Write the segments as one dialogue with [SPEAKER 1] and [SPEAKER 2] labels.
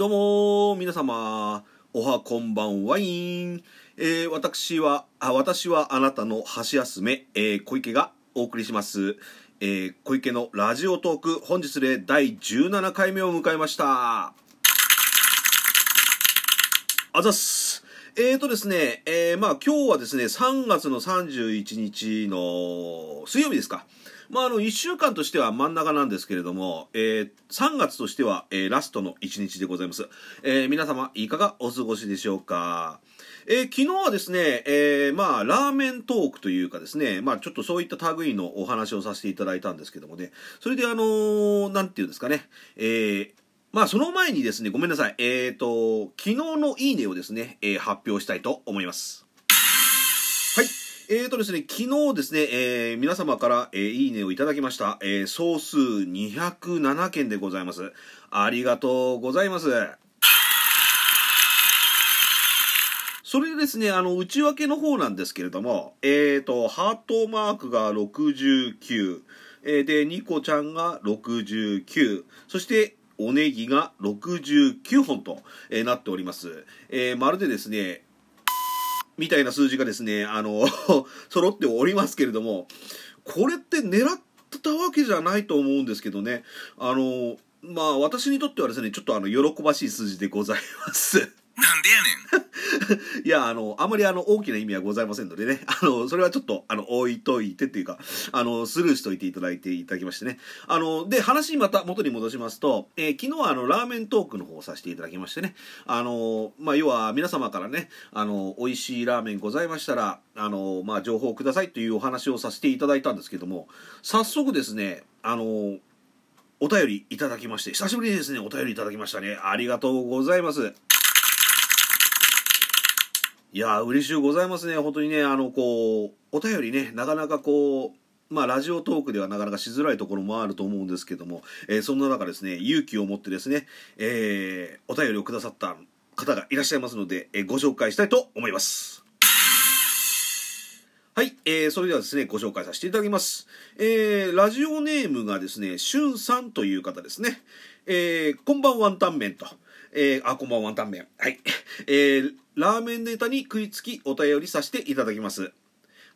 [SPEAKER 1] どうも皆様。おはこんばんワイン、えー、私はあ私はあなたの箸休め、えー、小池がお送りします、えー、小池のラジオトーク。本日で第17回目を迎えました。あざっす。えーとですね、えー、まあ今日はですね、3月の31日の水曜日ですか。まああの、1週間としては真ん中なんですけれども、えー、3月としては、えー、ラストの1日でございます。えー、皆様、いかがお過ごしでしょうか？えー、昨日はですね、えー、まあ、ラーメントークというかですね、まあ、ちょっとそういった類のお話をさせていただいたんですけどもね、それであのー、なんていうんですかね、えー、まあその前にですね、ごめんなさい。えっ、ー、と、昨日のいいねをですね、えー、発表したいと思います。えーとですね、昨日ですね、えー、皆様から、えー、いいねをいただきました。えー、総数207件でございます。ありがとうございます。それでですね、あの、内訳の方なんですけれども、えーと、ハートマークが69、えー、で、ニコちゃんが69、そして、おネギが69本と、えー、なっております。えー、まるでですね、みたいな数字がですね、あの 揃っておりますけれども、これって狙ったわけじゃないと思うんですけどね、あの、まあ私にとってはですね、ちょっとあの、喜ばしい数字でございます。
[SPEAKER 2] なんでやね
[SPEAKER 1] ん いや、あの、あまりあの、大きな意味はございませんのでね、あの、それはちょっと、あの、置いといてっていうか、あの、スルーしといていただいていただきましてね。あの、で、話また元に戻しますと、えー、昨日はあの、ラーメントークの方をさせていただきましてね、あの、まあ、要は皆様からね、あの、美味しいラーメンございましたら、あの、まあ、情報をくださいというお話をさせていただいたんですけども、早速ですね、あの、お便りいただきまして、久しぶりにですね、お便りいただきましたね。ありがとうございます。いや嬉しゅうございますね。本当にね、あの、こう、お便りね、なかなかこう、まあ、ラジオトークではなかなかしづらいところもあると思うんですけども、えー、そんな中ですね、勇気を持ってですね、えー、お便りをくださった方がいらっしゃいますので、えー、ご紹介したいと思います。はい、えー、それではですね、ご紹介させていただきます。えー、ラジオネームがですね、しゅんさんという方ですね。えー、こんばんワンタン麺と。えー、あ、こんばんワンタン麺。はい。えー、ラーメンネタに食いつきお便りさせていただきます。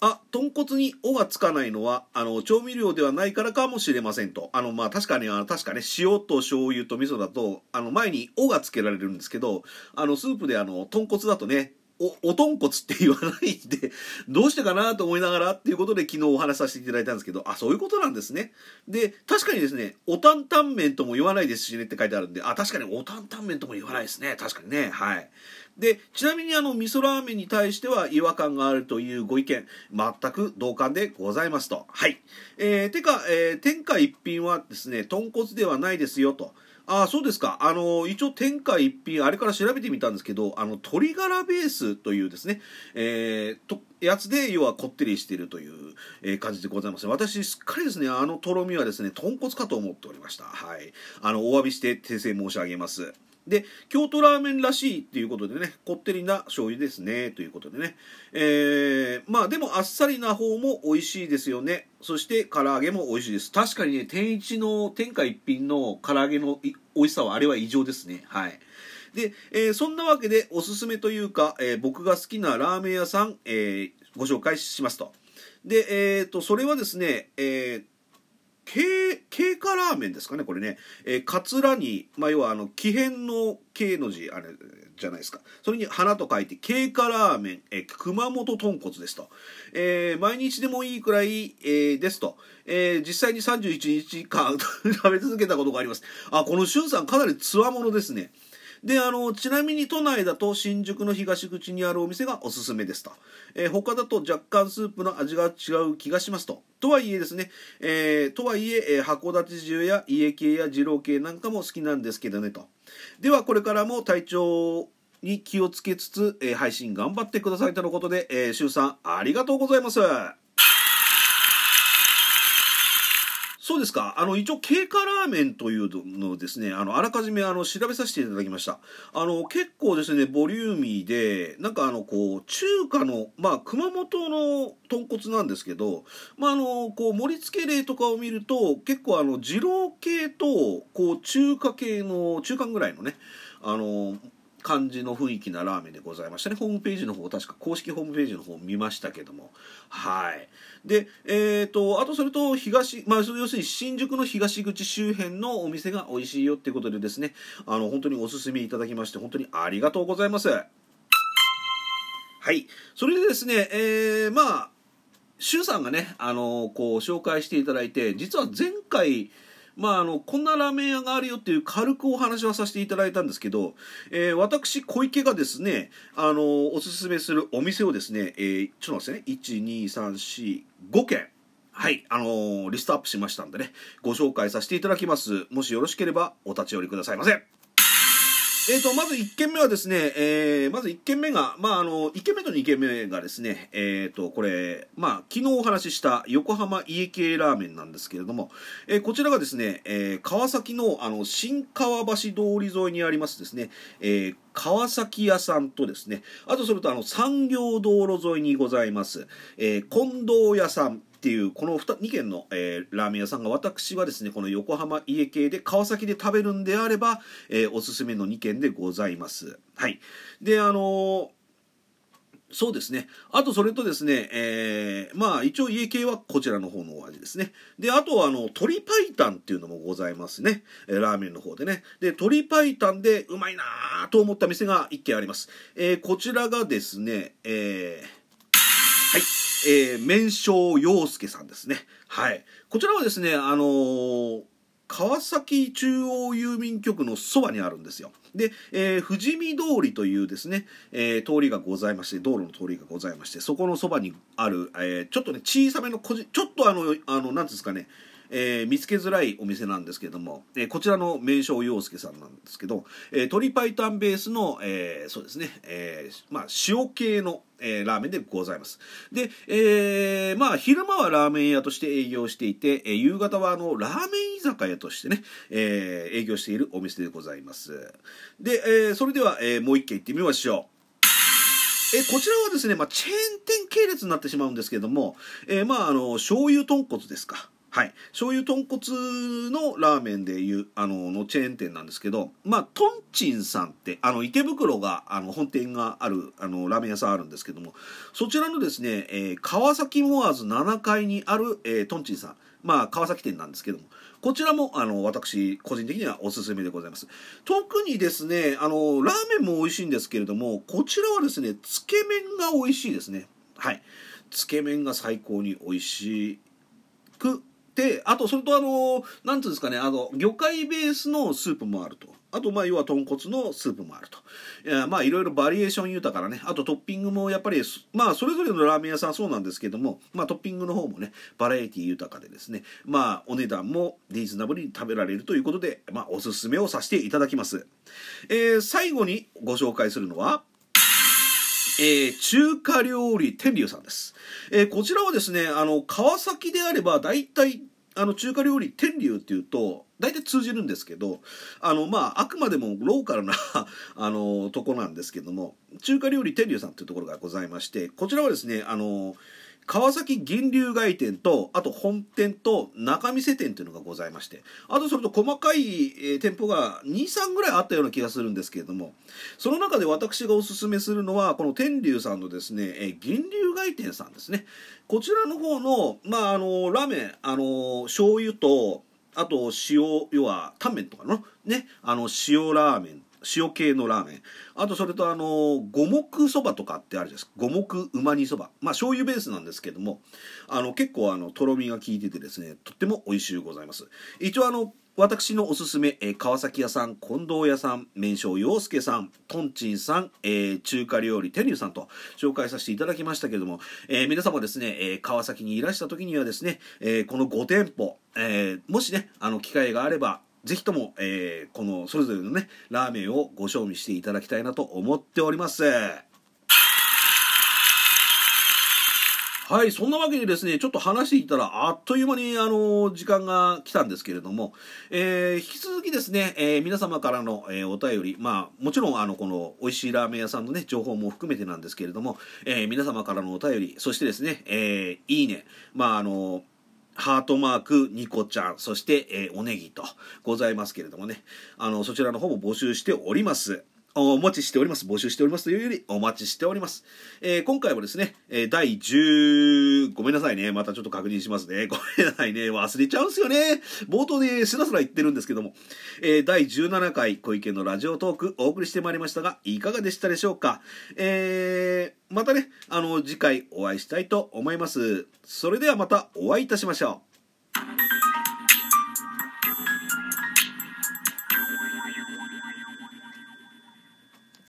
[SPEAKER 1] あ、豚骨に「お」がつかないのは、あの、調味料ではないからかもしれませんと。あの、まあ、確かに、あの、確かね、塩と醤油と味噌だと、あの、前に「お」がつけられるんですけど、あの、スープであの、豚骨だとね、お、お豚骨って言わないで、どうしてかなと思いながらっていうことで昨日お話しさせていただいたんですけど、あ、そういうことなんですね。で、確かにですね、お担々麺とも言わないですしねって書いてあるんで、あ、確かにお担々麺とも言わないですね。確かにね。はい。で、ちなみにあの、味噌ラーメンに対しては違和感があるというご意見、全く同感でございますと。はい。えー、てか、えー、天下一品はですね、豚骨ではないですよと。ああ、そうですか。あの、一応天下一品、あれから調べてみたんですけど、あの、鶏ガラベースというですね、えー、と、やつで、要はこってりしているという、え、感じでございます。私、すっかりですね、あのとろみはですね、豚骨かと思っておりました。はい。あの、お詫びして訂正申し上げます。で、京都ラーメンらしいっていうことでね、こってりな醤油ですね、ということでね。えー、まあでもあっさりな方も美味しいですよね。そして唐揚げも美味しいです。確かにね、天一の天下一品の唐揚げの美味しさはあれは異常ですね。はい。で、えー、そんなわけでおすすめというか、えー、僕が好きなラーメン屋さん、えー、ご紹介しますと。で、えっ、と、それはですね、えー、経経過ラーメンですかねこれね、えー、カツラに、まあ、要はあの木偏の経の字あれじゃないですか。それに花と書いて経過ラーメン、えー、熊本豚骨ですと、えー、毎日でもいいくらい、えー、ですと、えー、実際に31日間 食べ続けたことがあります。あこのしゅんさんかなりつわものですね。で、あの、ちなみに都内だと新宿の東口にあるお店がおすすめですと。えー、他だと若干スープの味が違う気がしますと。とはいえですね、えー、とはいええー、函館重や家系や二郎系なんかも好きなんですけどねと。では、これからも体調に気をつけつつ、えー、配信頑張ってくださいとのことで、えー、シュウさん、ありがとうございます。そうですか。あの、一応、経過ラーメンというのをですね、あの、あらかじめ、あの、調べさせていただきました。あの、結構ですね、ボリューミーで、なんかあの、こう、中華の、まあ、熊本の豚骨なんですけど、まあ、あの、こう、盛り付け例とかを見ると、結構あの、二郎系と、こう、中華系の、中間ぐらいのね、あの感じの雰囲気なラーメンでございましたね。ホームページの方確か公式ホームページの方見ましたけども。はい。でえっ、ー、とあとそれと東まあ要するに新宿の東口周辺のお店が美味しいよってことでですね。あの本当におすすめいただきまして本当にありがとうございます。はい。それでですねえー、まあ周さんがねあのこう紹介していただいて実は前回まあ、あのこんなラーメン屋があるよっていう軽くお話はさせていただいたんですけど、えー、私小池がですねあのおすすめするお店をですね、えー、ちょっと待ってね。12345件はいあのー、リストアップしましたんでねご紹介させていただきます。もしよろしければお立ち寄りくださいませ。えーと、まず1軒目はですね、えー、まず1軒目が、まあ、あの1軒目と2軒目がですね、えーと、これ、まあ、昨日お話しした横浜家系ラーメンなんですけれども、えー、こちらがですね、えー、川崎のあの新川橋通り沿いにありますですね、えー、川崎屋さんとですね、あとそれとあの産業道路沿いにございます、えー、近藤屋さんっていうこの 2, 2軒の、えー、ラーメン屋さんが私はですねこの横浜家系で川崎で食べるんであれば、えー、おすすめの2軒でございますはいであのーそうですね。あとそれとですね、えー、まあ一応家系はこちらの方のお味ですね。で、あとはあの、鶏白湯っていうのもございますね。ラーメンの方でね。で、鶏白湯でうまいなと思った店が1軒あります。えー、こちらがですね、えー、えー、麺匠陽介さんですね。はい。こちらはですね、あのー、川崎中央郵便局のそばにあるんですよ。で、えー、富士見通りというですね、えー、通りがございまして、道路の通りがございまして、そこのそばにある、えー、ちょっとね、小さめの個人、ちょっとあの、あの、なんですかね、えー、見つけづらいお店なんですけども、えー、こちらの名称洋介さんなんですけど、えー、鶏白湯ベースの、えー、そうですね、えー、まあ塩系の、えー、ラーメンでございます。で、えー、まあ昼間はラーメン屋として営業していて、えー、夕方はあのラーメン居酒屋としてね、えー、営業しているお店でございます。で、えー、それでは、えー、もう一軒行ってみましょう。えこちらはですね、まあ、チェーン店系列になってしまうんですけども、えー、まあ、あの、醤油豚骨ですか。はい、醤油豚骨のラーメンでいうあののチェーン店なんですけど、まあ、トンチンさんってあの池袋があの本店があるあのラーメン屋さんあるんですけどもそちらのですね、えー、川崎モアーズ7階にある、えー、トンチンさん。まあ川崎店なんですけどもこちらもあの私個人的にはおすすめでございます。特にですねあのラーメンも美味しいんですけれどもこちらはですねつけ麺が美味しいですね。はい。つけ麺が最高に美味しくであとそれとあの何ていうんですかねあの魚介ベースのスープもあると。あとまあ要は豚骨のスープもあると。いやまあいろいろバリエーション豊かなねあとトッピングもやっぱりまあそれぞれのラーメン屋さんそうなんですけどもまあトッピングの方もねバラエティ豊かでですねまあお値段もリーズナブルに食べられるということでまあおすすめをさせていただきます、えー、最後にご紹介するのはえー、中華料理天竜さんです。えー、こちらはですね、あの、川崎であれば、大体、あの、中華料理天竜っていうと、大体通じるんですけど、あの、まあ、あくまでもローカルな あの、とこなんですけども、中華料理天竜さんっていうところがございまして、こちらはですね、あの、川崎銀龍街店とあと本店と仲見世店というのがございましてあとそれと細かい、え、店舗が23ぐらいあったような気がするんですけれどもその中で私がおすすめするのはこの天龍さんのですね、えー、銀龍街店さんですね。こちらの方の,、まあ、あのラーメンあの醤油とあと塩要はタンメンとかのねあの塩ラーメン塩系のラーメン。あとそれとあの五目そばとかってあるじゃないですか。五目うま煮そば。まあ醤油ベースなんですけども。あの結構あのとろみが効いててですねとっても美味しゅうございます。一応あの私のおすすめ、えー、川崎屋さん、近藤屋さん、麺匠洋介さん、トンチンさん、えー、中華料理天竜さんと紹介させていただきましたけども、えー、皆様ですね、えー、川崎にいらした時にはですね、えー、この5店舗、えー、もしね、あの機会があれば、ぜひとも、えー、このそれぞれのねラーメンをご賞味していただきたいなと思っております。はい、そんなわけでですね、ちょっと話していたら、あっという間に、あの、時間が来たんですけれども、えー、引き続きですね、えー、皆様からの、えー、お便り、まあ、もちろん、あの、この、美味しいラーメン屋さんのね、情報も含めてなんですけれども、え、皆様からのお便り、そしてですね、えー、いいね、まあ、あの、ハートマーク、ニコちゃん、そして、えーおネギとございますけれどもね、あの、そちらの方も募集しております。お待ちしております。募集しておりますというより、お待ちしております。えー今回はですね、え第10、ごめんなさいね。またちょっと確認しますね。ごめんなさいね。忘れちゃうんすよね。冒頭でスラスラ言ってるんですけども、えー第17回小池のラジオトークお送りしてまいりましたが、いかがでしたでしょうか？えーまたね、あの、次回お会いしたいと思います。それではまたお会いいたしましょう。